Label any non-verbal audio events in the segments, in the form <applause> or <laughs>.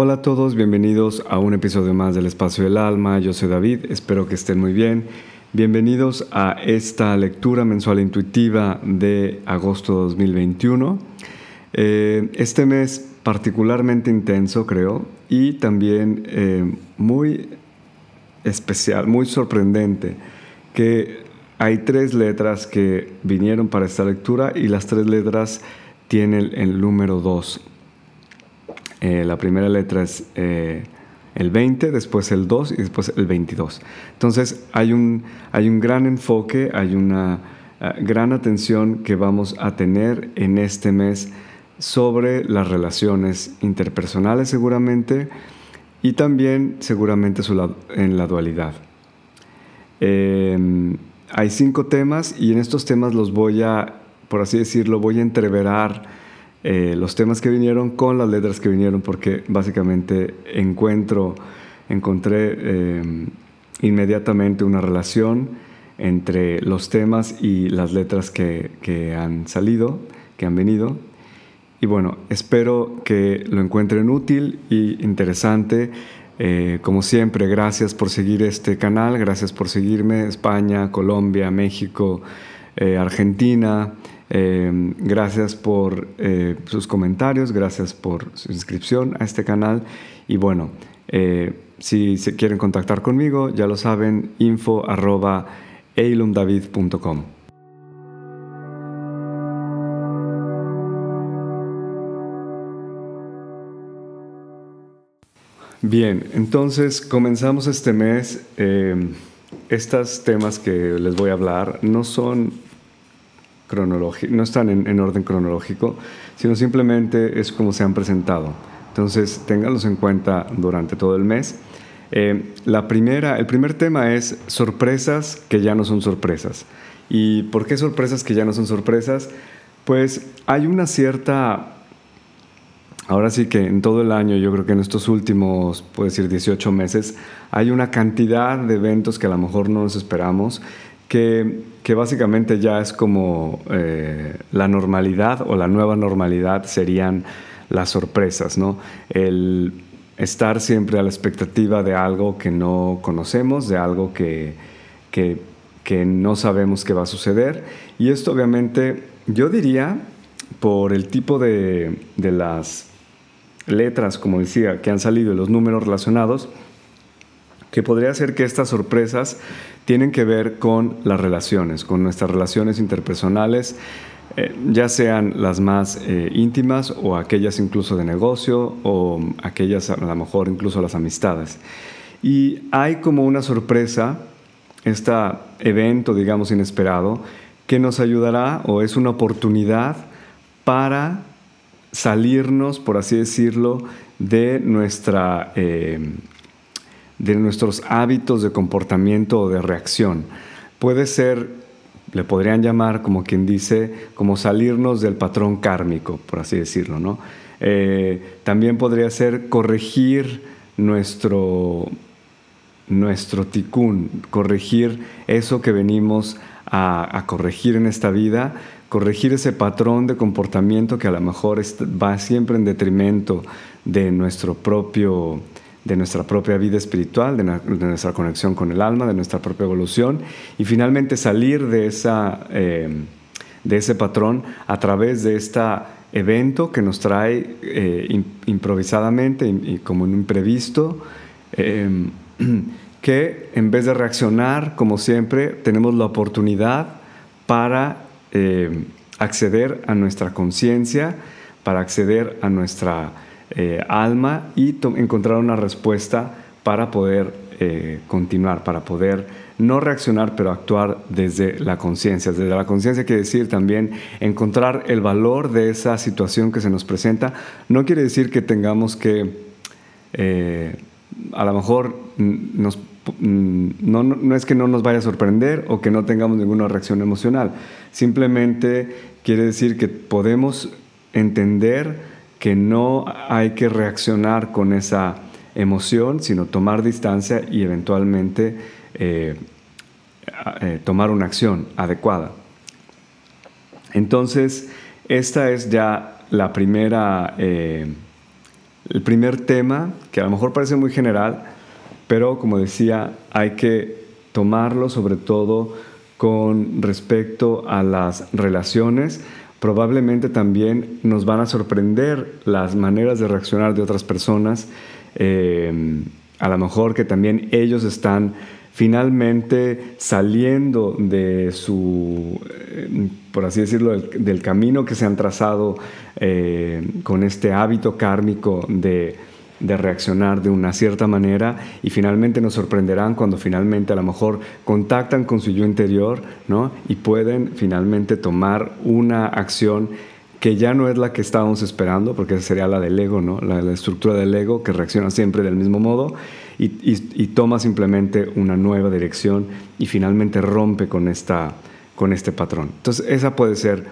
Hola a todos, bienvenidos a un episodio más del Espacio del Alma. Yo soy David, espero que estén muy bien. Bienvenidos a esta lectura mensual intuitiva de agosto 2021. Eh, este mes particularmente intenso, creo, y también eh, muy especial, muy sorprendente, que hay tres letras que vinieron para esta lectura y las tres letras tienen el número 2. Eh, la primera letra es eh, el 20, después el 2 y después el 22. Entonces hay un, hay un gran enfoque, hay una eh, gran atención que vamos a tener en este mes sobre las relaciones interpersonales seguramente y también seguramente en la dualidad. hay cinco temas y en estos temas los voy a, por así decirlo, voy a entreverar eh, los temas que vinieron con las letras que vinieron, porque básicamente encuentro, encontré eh, inmediatamente una relación entre los temas y las letras que, han salido, que han venido. Y bueno, espero que lo encuentren útil y interesante. Eh, como siempre, gracias por seguir este canal, gracias por seguirme, España, Colombia, México, Argentina, eh, gracias por eh, sus comentarios, gracias por su inscripción a este canal y bueno, eh, si se quieren contactar conmigo, ya lo saben, info. Bien, entonces comenzamos este mes. estos temas que les voy a hablar no son no están en, orden cronológico, sino simplemente es como se han presentado. Entonces, ténganlos en cuenta durante todo el mes. Eh, la primera, el primer tema es sorpresas que ya no son sorpresas. ¿Y por qué sorpresas que ya no son sorpresas? Pues hay una cierta Ahora sí que en todo el año, yo creo que en estos últimos, puedo decir, 18 meses, hay una cantidad de eventos que a lo mejor no nos esperamos que, básicamente ya es como eh, la normalidad o la nueva normalidad serían las sorpresas, ¿no? El estar siempre a la expectativa de algo que no conocemos, de algo que, que, no sabemos qué va a suceder. Y esto obviamente, yo diría, por el tipo de, de las letras, como decía, que han salido y los números relacionados, que podría ser que estas sorpresas tienen que ver con las relaciones, con nuestras relaciones interpersonales, eh, ya sean las más eh, íntimas o aquellas incluso de negocio o aquellas a lo mejor incluso las amistades. Y hay como una sorpresa, este evento, digamos, inesperado, que nos ayudará o es una oportunidad para salirnos, por así decirlo, de nuestra... Eh, de nuestros hábitos de comportamiento o de reacción. Puede ser, le podrían llamar, como quien dice, como salirnos del patrón kármico, por así decirlo. ¿no? Eh, también podría ser corregir nuestro, nuestro ticún, corregir eso que venimos a, a, corregir en esta vida, corregir ese patrón de comportamiento que a lo mejor va siempre en detrimento de nuestro propio de nuestra propia vida espiritual, de, nuestra conexión con el alma, de nuestra propia evolución y finalmente salir de, esa, eh, de ese patrón a través de este evento que nos trae eh, improvisadamente y, como un imprevisto, em, <clears throat> que en vez de reaccionar como siempre, tenemos la oportunidad para em, acceder a nuestra conciencia, para acceder a nuestra eh, alma y encontrar una respuesta para poder eh, continuar, para poder no reaccionar, pero actuar desde la conciencia. Desde la conciencia quiere decir también encontrar el valor de esa situación que se nos presenta. No quiere decir que tengamos que, eh, a lo mejor no, no, es que no nos vaya a sorprender o que no tengamos ninguna reacción emocional. Simplemente quiere decir que podemos entender que no hay que reaccionar con esa emoción, sino tomar distancia y eventualmente eh, eh, tomar una acción adecuada. Entonces, esta es ya la primera, eh, el primer tema, que a lo mejor parece muy general, pero como decía, hay que tomarlo sobre todo con respecto a las relaciones. Probablemente también nos van a sorprender las maneras de reaccionar de otras personas. Eh, a lo mejor que también ellos están finalmente saliendo de su, eh, por así decirlo, del, camino que se han trazado eh, con este hábito kármico de, de, reaccionar de una cierta manera y finalmente nos sorprenderán cuando finalmente a lo mejor contactan con su yo interior ¿no? y pueden finalmente tomar una acción que ya no es la que estábamos esperando, porque esa sería la del ego, ¿no? la, la estructura del ego que reacciona siempre del mismo modo y, toma simplemente una nueva dirección y finalmente rompe con, esta, con este patrón. Entonces, esa puede ser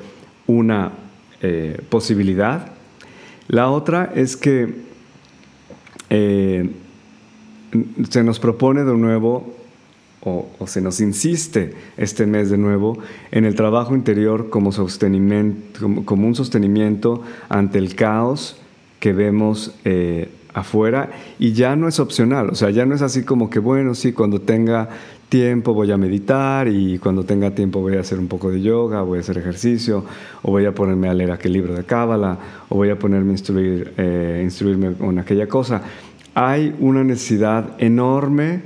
una eh, posibilidad. La otra es que eh, se nos propone de nuevo o, se nos insiste este mes de nuevo en el trabajo interior como, sostenimiento, como, un sostenimiento ante el caos que vemos eh, afuera y ya no es opcional, o sea, ya no es así como que, bueno, sí, cuando tenga tiempo voy a meditar y cuando tenga tiempo voy a hacer un poco de yoga, voy a hacer ejercicio, o voy a ponerme a leer aquel libro de Cábala, o voy a ponerme a instruir, eh, instruirme con aquella cosa. Hay una necesidad enorme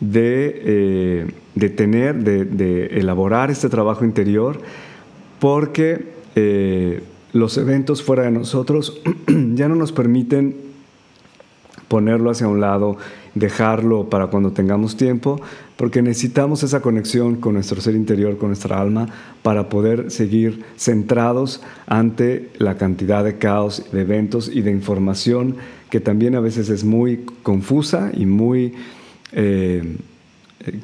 de, eh, de tener, de, elaborar este trabajo interior, porque eh, los eventos fuera de nosotros <clears throat> ya no nos permiten ponerlo hacia un lado, dejarlo para cuando tengamos tiempo, porque necesitamos esa conexión con nuestro ser interior, con nuestra alma, para poder seguir centrados ante la cantidad de caos, de eventos y de información que también a veces es muy confusa y muy, eh,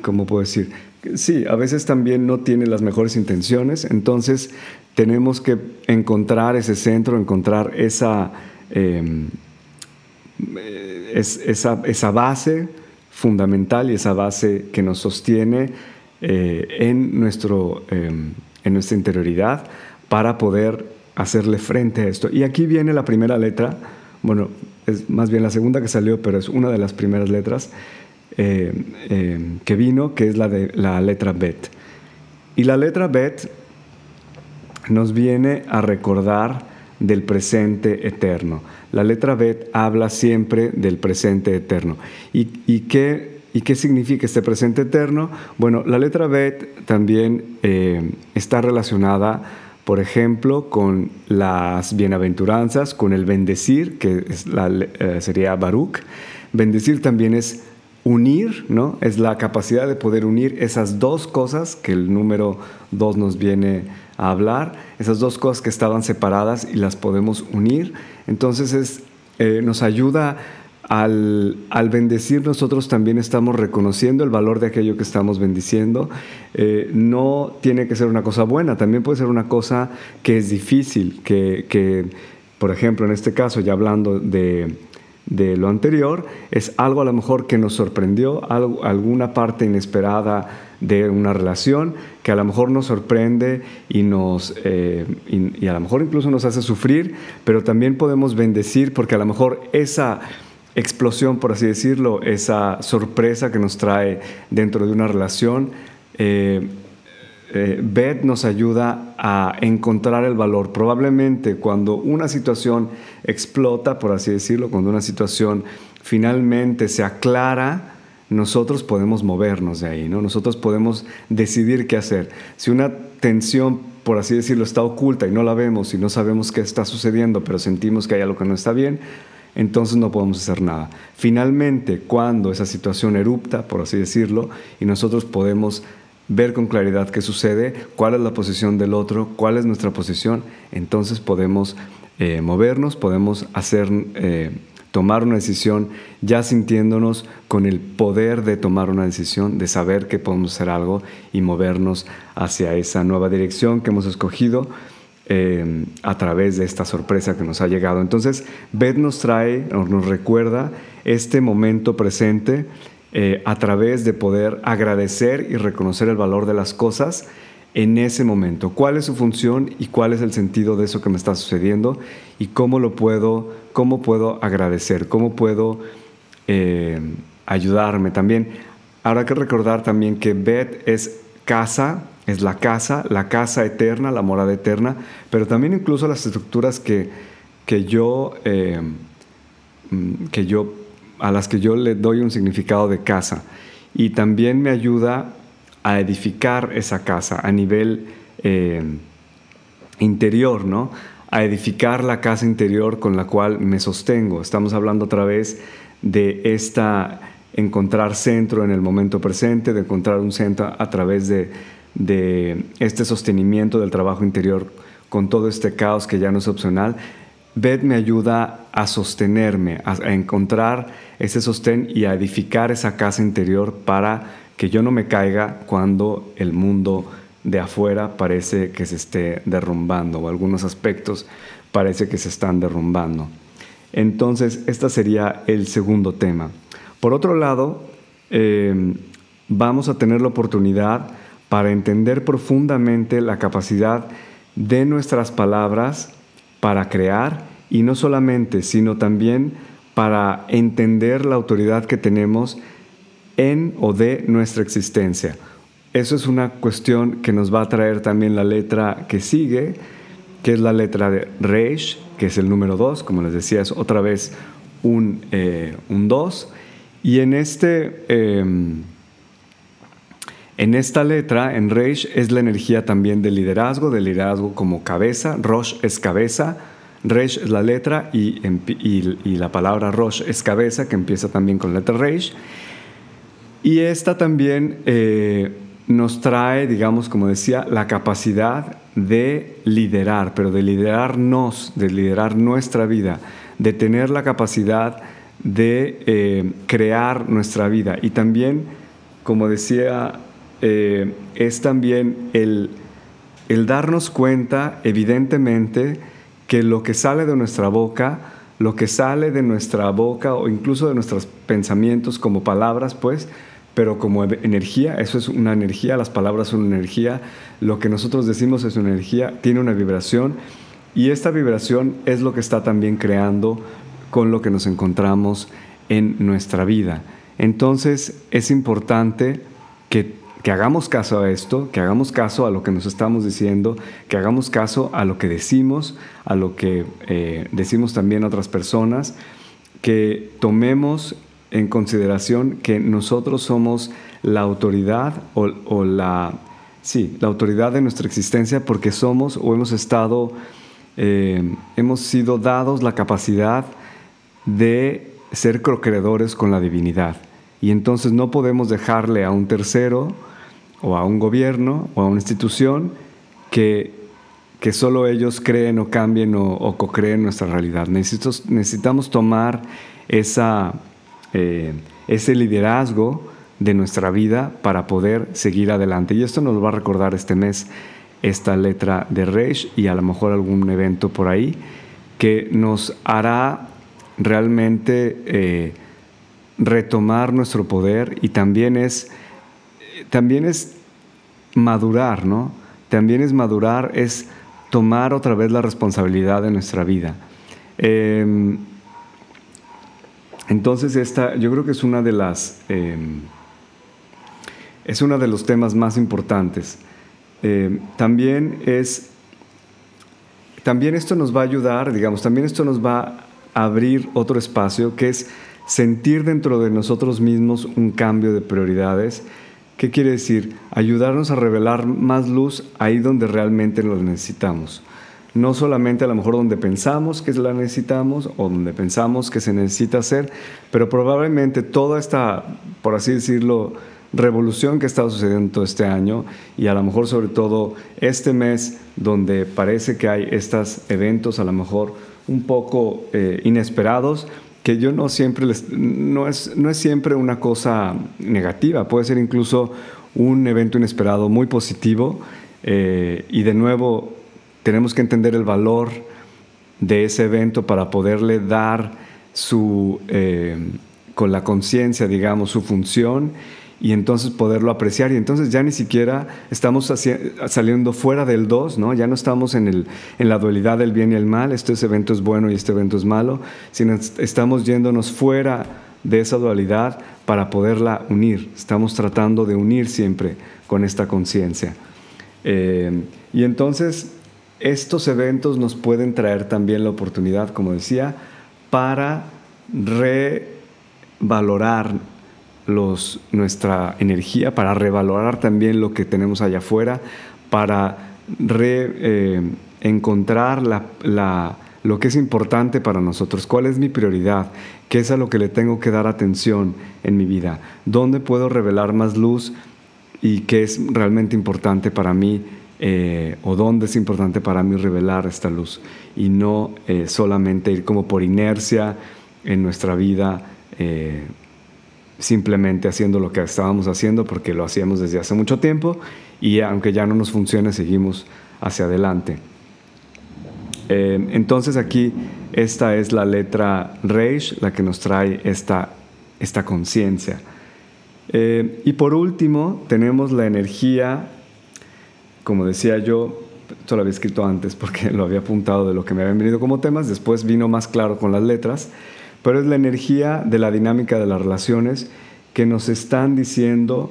¿cómo puedo decir? Sí, a veces también no tiene las mejores intenciones, entonces tenemos que encontrar ese centro, encontrar esa... Eh, es esa, base fundamental y esa base que nos sostiene eh, en, nuestro, em, en nuestra interioridad para poder hacerle frente a esto. Y aquí viene la primera letra, bueno, es más bien la segunda que salió, pero es una de las primeras letras eh, em, que vino, que es la de la letra Bet. Y la letra Bet nos viene a recordar del presente eterno. La letra Bet habla siempre del presente eterno. ¿Y, qué, ¿Y qué significa este presente eterno? Bueno, la letra Bet también eh, está relacionada, por ejemplo, con las bienaventuranzas, con el bendecir, que eh, sería Baruch. Bendecir también es unir, ¿no? Es la capacidad de poder unir esas dos cosas que el número dos nos viene a hablar, esas dos cosas que estaban separadas y las podemos unir. Entonces es, eh, nos ayuda al, bendecir nosotros también estamos reconociendo el valor de aquello que estamos bendiciendo. Eh, no tiene que ser una cosa buena, también puede ser una cosa que es difícil, que, por ejemplo, en este caso, ya hablando de, de, lo anterior, es algo a lo mejor que nos sorprendió, algo, alguna parte inesperada de una relación que a lo mejor nos sorprende y, nos, eh, y, a lo mejor incluso nos hace sufrir, pero también podemos bendecir porque a lo mejor esa explosión, por así decirlo, esa sorpresa que nos trae dentro de una relación, eh, eh, Beth nos ayuda a encontrar el valor. Probablemente cuando una situación explota, por así decirlo, cuando una situación finalmente se aclara, nosotros podemos movernos de ahí, ¿no? Nosotros podemos decidir qué hacer. Si una tensión, por así decirlo, está oculta y no la vemos y no sabemos qué está sucediendo, pero sentimos que hay algo que no está bien, entonces no podemos hacer nada. Finalmente, cuando esa situación erupta, por así decirlo, y nosotros podemos ver con claridad qué sucede, cuál es la posición del otro, cuál es nuestra posición, entonces podemos eh, movernos, podemos hacer... Eh, tomar una decisión ya sintiéndonos con el poder de tomar una decisión, de saber que podemos hacer algo y movernos hacia esa nueva dirección que hemos escogido eh, a través de esta sorpresa que nos ha llegado. Entonces, Beth nos trae, nos recuerda este momento presente eh, a través de poder agradecer y reconocer el valor de las cosas en ese momento, cuál es su función y cuál es el sentido de eso que me está sucediendo y cómo lo puedo, cómo puedo agradecer, cómo puedo eh, ayudarme también. Habrá que recordar también que Bet es casa, es la casa, la casa eterna, la morada eterna, pero también incluso las estructuras que, que yo, eh, mm, que yo, a las que yo le doy un significado de casa. Y también me ayuda a edificar esa casa a nivel eh, interior, ¿no? A edificar la casa interior con la cual me sostengo. Estamos hablando otra vez de esta encontrar centro en el momento presente, de encontrar un centro a través de, este sostenimiento del trabajo interior con todo este caos que ya no es opcional. Beth me ayuda a sostenerme, a, a encontrar ese sostén y a edificar esa casa interior para que yo no me caiga cuando el mundo de afuera parece que se esté derrumbando o algunos aspectos parece que se están derrumbando. Entonces, este sería el segundo tema. Por otro lado, eh, vamos a tener la oportunidad para entender profundamente la capacidad de nuestras palabras para crear y no solamente, sino también para entender la autoridad que tenemos en o de nuestra existencia. Eso es una cuestión que nos va a traer también la letra que sigue, que es la letra de Reish, que es el número 2, como les decía, es otra vez un 2. Eh, y en, este, em, en esta letra, en Reish, es la energía también del liderazgo, del liderazgo como cabeza. Rosh es cabeza, Reish es la letra y, y, la palabra Rosh es cabeza, que empieza también con la letra Reish. Y esta también eh, nos trae, digamos, como decía, la capacidad de liderar, pero de liderarnos, de liderar nuestra vida, de tener la capacidad de eh, crear nuestra vida. Y también, como decía, eh, es también el, el darnos cuenta, evidentemente, que lo que sale de nuestra boca, lo que sale de nuestra boca o incluso de nuestros pensamientos como palabras, pues, pero como energía, eso es una energía, las palabras son una energía, lo que nosotros decimos es una energía, tiene una vibración y esta vibración es lo que está también creando con lo que nos encontramos en nuestra vida. Entonces es importante que, hagamos caso a esto, que hagamos caso a lo que nos estamos diciendo, que hagamos caso a lo que decimos, a lo que eh, decimos también a otras personas, que tomemos en consideración que nosotros somos la autoridad o, la, sí, la autoridad de nuestra existencia porque somos o hemos estado, eh, hemos sido dados la capacidad de ser procreadores con la divinidad. Y entonces no podemos dejarle a un tercero o a un gobierno o a una institución que, que solo ellos creen o cambien o, o co-creen nuestra realidad. Necesitamos tomar esa eh, ese liderazgo de nuestra vida para poder seguir adelante. Y esto nos va a recordar este mes esta letra de Reish y a lo mejor algún evento por ahí que nos hará realmente eh, retomar nuestro poder y también es, también es madurar, ¿no? También es madurar, es tomar otra vez la responsabilidad de nuestra vida. Em, entonces, esta, yo creo que es una de las. Em, es uno de los temas más importantes. Em, también es. También esto nos va a ayudar, digamos, también esto nos va a abrir otro espacio que es sentir dentro de nosotros mismos un cambio de prioridades. ¿Qué quiere decir? Ayudarnos a revelar más luz ahí donde realmente lo necesitamos no solamente a lo mejor donde pensamos que la necesitamos o donde pensamos que se necesita hacer, pero probablemente toda esta, por así decirlo, revolución que estado sucediendo este año y a lo mejor sobre todo este mes donde parece que hay estos eventos a lo mejor un poco eh, inesperados, que yo no siempre les, no es, no es siempre una cosa negativa, puede ser incluso un evento inesperado muy positivo eh, y de nuevo tenemos que entender el valor de ese evento para poderle dar su, eh, con la conciencia, digamos, su función y entonces poderlo apreciar y entonces ya ni siquiera estamos saliendo fuera del dos, ¿no? Ya no estamos en, el, en la dualidad del bien y el mal, este evento es bueno y este evento es malo, sino estamos yéndonos fuera de esa dualidad para poderla unir. Estamos tratando de unir siempre con esta conciencia. Eh, y entonces estos eventos nos pueden traer también la oportunidad, como decía, para revalorar nuestra energía, para revalorar también lo que tenemos allá afuera, para reencontrar eh, lo que es importante para nosotros, cuál es mi prioridad, qué es a lo que le tengo que dar atención en mi vida, dónde puedo revelar más luz y qué es realmente importante para mí eh, o dónde es importante para mí revelar esta luz y no eh, solamente ir como por inercia en nuestra vida eh, simplemente haciendo lo que estábamos haciendo porque lo hacíamos desde hace mucho tiempo y aunque ya no nos funcione seguimos hacia adelante. Eh, entonces aquí esta es la letra Reish, la que nos trae esta, esta conciencia. Eh, y por último tenemos la energía, como decía yo, esto lo había escrito antes porque <laughs> lo había apuntado de lo que me habían venido como temas, después vino más claro con las letras, pero es la energía de la dinámica de las relaciones que nos están diciendo,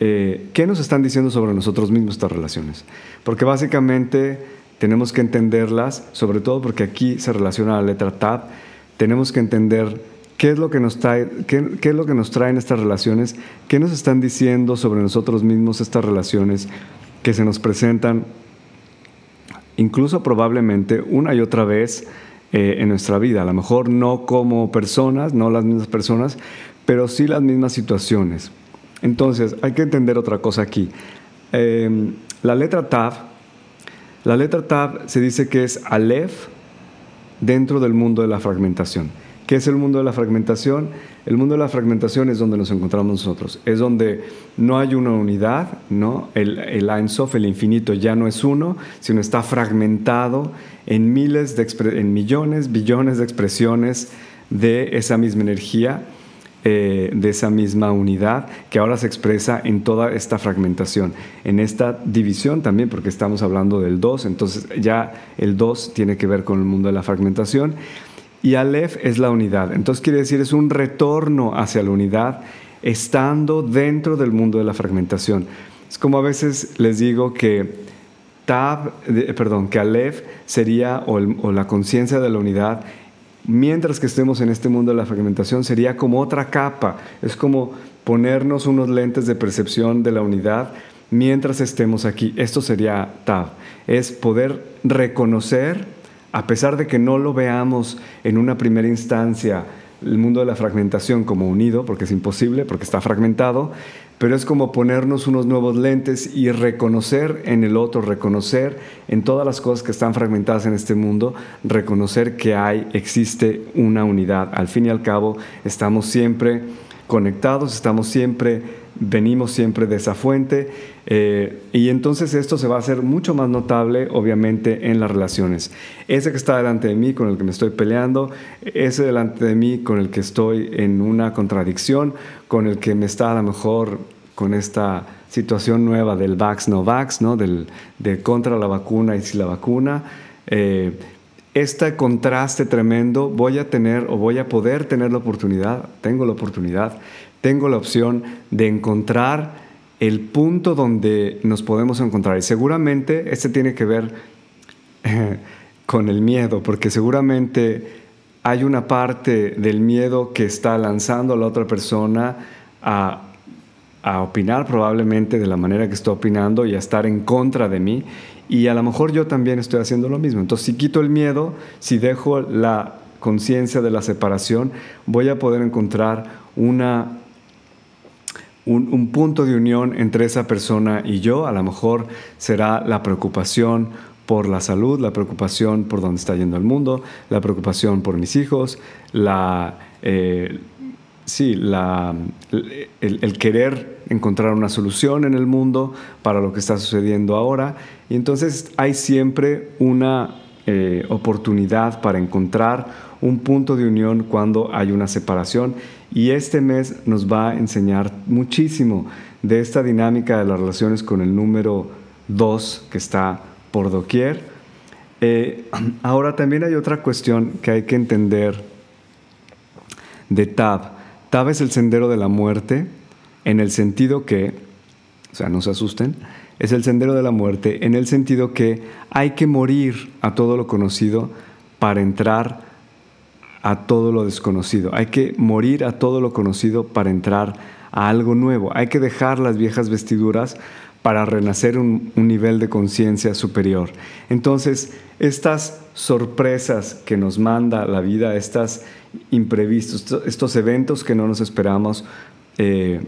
eh, ¿qué nos están diciendo sobre nosotros mismos estas relaciones? Porque básicamente tenemos que entenderlas, sobre todo porque aquí se relaciona la letra Tab, tenemos que entender qué es lo que nos trae, qué, qué es lo que nos traen estas relaciones, qué nos están diciendo sobre nosotros mismos estas relaciones que se nos presentan incluso probablemente una y otra vez eh, en nuestra vida. A lo mejor no como personas, no las mismas personas, pero sí las mismas situaciones. Entonces, hay que entender otra cosa aquí. Em, la letra Tav, la letra Tav se dice que es Aleph dentro del mundo de la fragmentación. ¿Qué es el mundo de la fragmentación? El mundo de la fragmentación es donde nos encontramos nosotros. Es donde no hay una unidad, ¿no? El, el Ein Sof, el infinito, ya no es uno, sino está fragmentado en miles, en millones, billones de expresiones de esa misma energía, eh, de esa misma unidad, que ahora se expresa en toda esta fragmentación, en esta división también, porque estamos hablando del 2, entonces ya el 2 tiene que ver con el mundo de la fragmentación y Aleph es la unidad. Entonces quiere decir, es un retorno hacia la unidad estando dentro del mundo de la fragmentación. Es como a veces les digo que Tab, perdón, que Aleph sería, o, o la conciencia de la unidad, mientras que estemos en este mundo de la fragmentación, sería como otra capa. Es como ponernos unos lentes de percepción de la unidad mientras estemos aquí. Esto sería Tab. Es poder reconocer a pesar de que no lo veamos en una primera instancia, el mundo de la fragmentación como unido, porque es imposible, porque está fragmentado, pero es como ponernos unos nuevos lentes y reconocer en el otro, reconocer en todas las cosas que están fragmentadas en este mundo, reconocer que hay, existe una unidad. Al fin y al cabo, estamos siempre conectados, estamos siempre, venimos siempre de esa fuente eh, y entonces esto se va a hacer mucho más notable obviamente en las relaciones. Ese que está delante de mí con el que me estoy peleando, ese delante de mí con el que estoy en una contradicción, con el que me está a lo mejor con esta situación nueva del vax no vax, ¿no? Del, de contra la vacuna y si la vacuna. Eh, este contraste tremendo, voy a tener o voy a poder tener la oportunidad, tengo la oportunidad, tengo la opción de encontrar el punto donde nos podemos encontrar. Y seguramente este tiene que ver <laughs> con el miedo, porque seguramente hay una parte del miedo que está lanzando a la otra persona a a opinar probablemente de la manera que estoy opinando y a estar en contra de mí. Y a lo mejor yo también estoy haciendo lo mismo. Entonces, si quito el miedo, si dejo la conciencia de la separación, voy a poder encontrar una, un, punto de unión entre esa persona y yo. A lo mejor será la preocupación por la salud, la preocupación por dónde está yendo el mundo, la preocupación por mis hijos, la, eh, sí, la, el, querer encontrar una solución en el mundo para lo que está sucediendo ahora. Y entonces hay siempre una eh, oportunidad para encontrar un punto de unión cuando hay una separación Y este mes nos va a enseñar muchísimo de esta dinámica de las relaciones con el número 2 que está por doquier. Eh, <clears throat> ahora también hay otra cuestión que hay que entender de Tab. Tab es el sendero de la muerte en el sentido que, o sea, no se asusten, es el sendero de la muerte en el sentido que hay que morir a todo lo conocido para entrar a todo lo desconocido. Hay que morir a todo lo conocido para entrar a algo nuevo. Hay que dejar las viejas vestiduras para renacer un, un nivel de conciencia superior. Entonces, estas sorpresas que nos manda la vida, estas imprevistos, estos eventos que no nos esperamos, eh,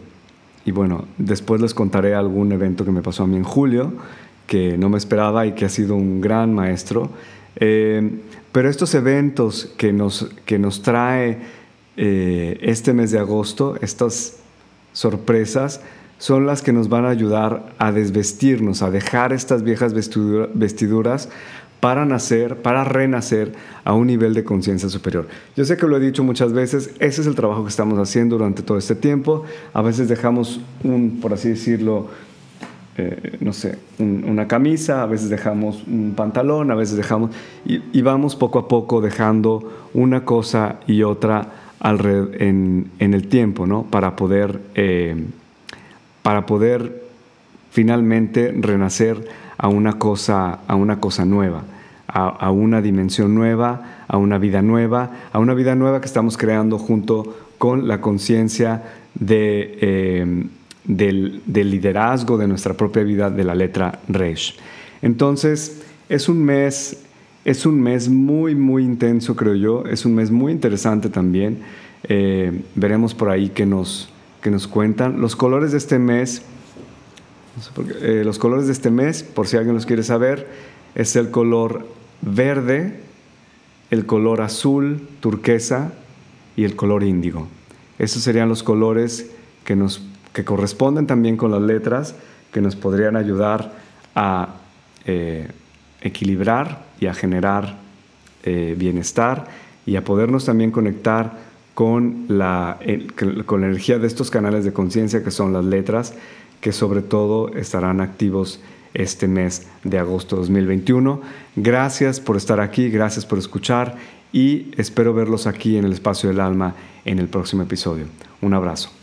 y bueno, después les contaré algún evento que me pasó a mí en julio, que no me esperaba y que ha sido un gran maestro. Eh, pero estos eventos que nos, que nos trae eh, este mes de agosto, estas sorpresas, son las que nos van a ayudar a desvestirnos, a dejar estas viejas vestiduras para nacer, para renacer a un nivel de conciencia superior. Yo sé que lo he dicho muchas veces, ese es el trabajo que estamos haciendo durante todo este tiempo. A veces dejamos un, por así decirlo, eh, no sé, una camisa, a veces dejamos un pantalón, a veces dejamos, y, vamos poco a poco dejando una cosa y otra en, el tiempo, ¿no? Para poder, eh, para poder finalmente renacer a una cosa, a una cosa nueva a, una dimensión nueva, a una vida nueva, a una vida nueva que estamos creando junto con la conciencia de, eh, del, liderazgo de nuestra propia vida de la letra Resh. Entonces, es un mes, es un mes muy, muy intenso, creo yo, es un mes muy interesante también. Eh, veremos por ahí que nos, nos cuentan. Los colores de este mes, eh, los colores de este mes, por si alguien los quiere saber, es el color verde, el color azul, turquesa y el color índigo. Esos serían los colores que, nos, que corresponden también con las letras que nos podrían ayudar a eh, equilibrar y a generar eh, bienestar y a podernos también conectar con la, con la energía de estos canales de conciencia que son las letras, que sobre todo estarán activos este mes de agosto 2021. Gracias por estar aquí, gracias por escuchar y espero verlos aquí en el espacio del alma en el próximo episodio. Un abrazo.